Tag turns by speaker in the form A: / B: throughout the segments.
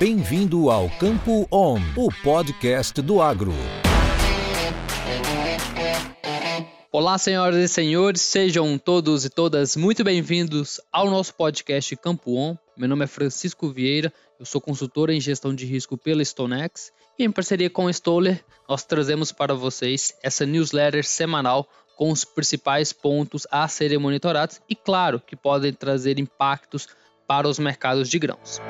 A: Bem-vindo ao Campo On, o podcast do agro.
B: Olá, senhoras e senhores, sejam todos e todas muito bem-vindos ao nosso podcast Campo On. Meu nome é Francisco Vieira, eu sou consultor em gestão de risco pela StoneX e em parceria com a Stoller, nós trazemos para vocês essa newsletter semanal com os principais pontos a serem monitorados e, claro, que podem trazer impactos para os mercados de grãos.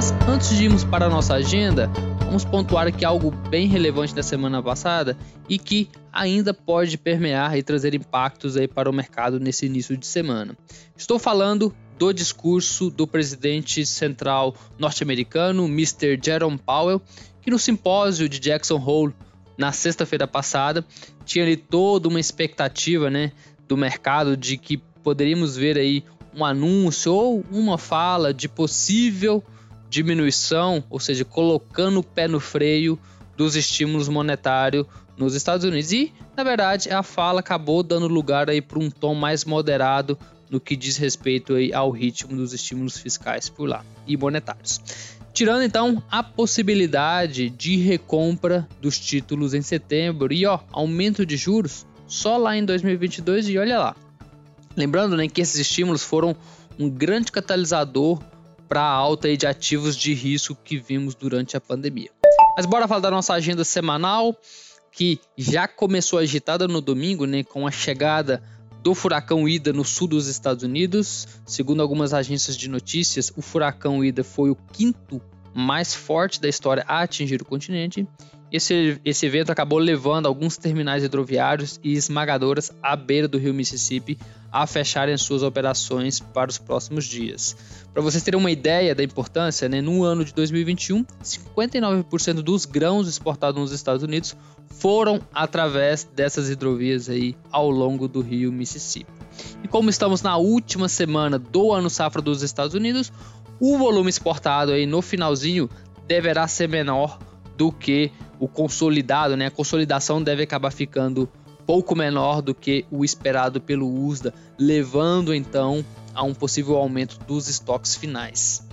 B: Mas antes de irmos para a nossa agenda, vamos pontuar aqui algo bem relevante da semana passada e que ainda pode permear e trazer impactos aí para o mercado nesse início de semana. Estou falando do discurso do presidente central norte-americano, Mr. Jerome Powell, que no simpósio de Jackson Hole na sexta-feira passada tinha ali toda uma expectativa, né, do mercado de que poderíamos ver aí um anúncio ou uma fala de possível diminuição, ou seja, colocando o pé no freio dos estímulos monetários nos Estados Unidos. E, na verdade, a fala acabou dando lugar aí para um tom mais moderado no que diz respeito aí ao ritmo dos estímulos fiscais por lá e monetários. Tirando então a possibilidade de recompra dos títulos em setembro e ó, aumento de juros só lá em 2022 e olha lá. Lembrando né, que esses estímulos foram um grande catalisador para a alta de ativos de risco que vimos durante a pandemia. Mas bora falar da nossa agenda semanal, que já começou agitada no domingo, né, com a chegada do furacão Ida no sul dos Estados Unidos. Segundo algumas agências de notícias, o furacão Ida foi o quinto mais forte da história a atingir o continente. Esse, esse evento acabou levando alguns terminais hidroviários e esmagadoras à beira do rio Mississippi a fecharem suas operações para os próximos dias. Para vocês terem uma ideia da importância, né, no ano de 2021, 59% dos grãos exportados nos Estados Unidos foram através dessas hidrovias aí ao longo do rio Mississippi. E como estamos na última semana do ano safra dos Estados Unidos, o volume exportado aí no finalzinho deverá ser menor do que o consolidado, né? A consolidação deve acabar ficando pouco menor do que o esperado pelo USDA, levando então a um possível aumento dos estoques finais.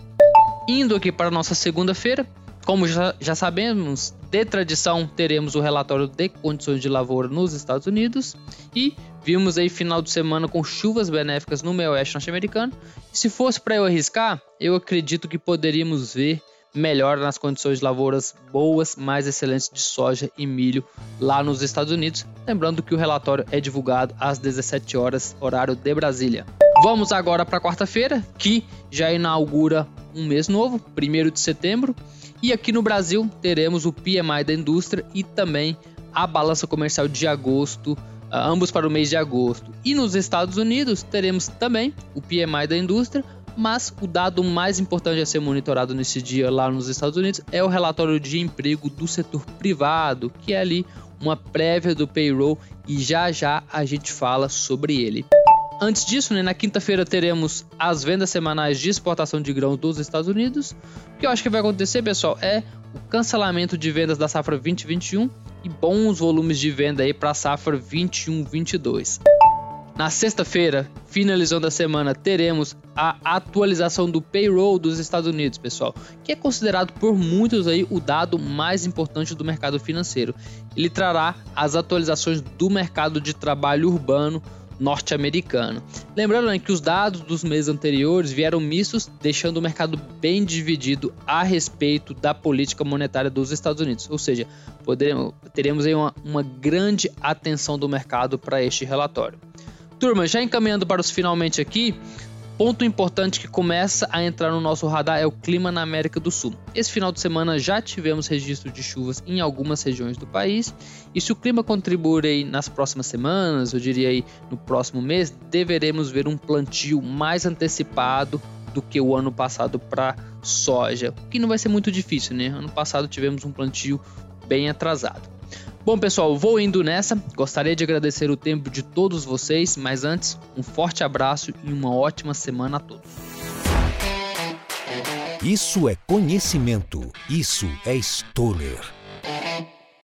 B: Indo aqui para nossa segunda-feira, como já, já, sabemos, de tradição teremos o relatório de condições de lavoura nos Estados Unidos e vimos aí final de semana com chuvas benéficas no meio oeste norte-americano. Se fosse para eu arriscar, eu acredito que poderíamos ver melhora nas condições de lavouras boas, mais excelentes de soja e milho lá nos Estados Unidos. Lembrando que o relatório é divulgado às 17 horas, horário de Brasília. Vamos agora para quarta-feira, que já inaugura um mês novo, 1 de setembro. E aqui no Brasil teremos o PMI da indústria e também a balança comercial de agosto, ambos para o mês de agosto. E nos Estados Unidos teremos também o PMI da indústria, mas o dado mais importante a ser monitorado nesse dia lá nos Estados Unidos é o relatório de emprego do setor privado, que é ali uma prévia do payroll e já já a gente fala sobre ele. Antes disso, né, na quinta-feira teremos as vendas semanais de exportação de grãos dos Estados Unidos. O que eu acho que vai acontecer, pessoal, é o cancelamento de vendas da safra 2021 e bons volumes de venda aí para a safra 21-22. Na sexta-feira, finalizando a semana, teremos a atualização do payroll dos Estados Unidos, pessoal, que é considerado por muitos aí o dado mais importante do mercado financeiro. Ele trará as atualizações do mercado de trabalho urbano norte-americano. Lembrando né, que os dados dos meses anteriores vieram mistos, deixando o mercado bem dividido a respeito da política monetária dos Estados Unidos. Ou seja, poderemos, teremos aí uma, uma grande atenção do mercado para este relatório. Turma, já encaminhando para os finalmente aqui, ponto importante que começa a entrar no nosso radar é o clima na América do Sul. Esse final de semana já tivemos registro de chuvas em algumas regiões do país, e se o clima contribuir aí nas próximas semanas, eu diria aí no próximo mês, deveremos ver um plantio mais antecipado do que o ano passado para soja, o que não vai ser muito difícil, né? Ano passado tivemos um plantio bem atrasado. Bom, pessoal, vou indo nessa. Gostaria de agradecer o tempo de todos vocês, mas antes, um forte abraço e uma ótima semana a todos.
A: Isso é conhecimento. Isso é Stoller.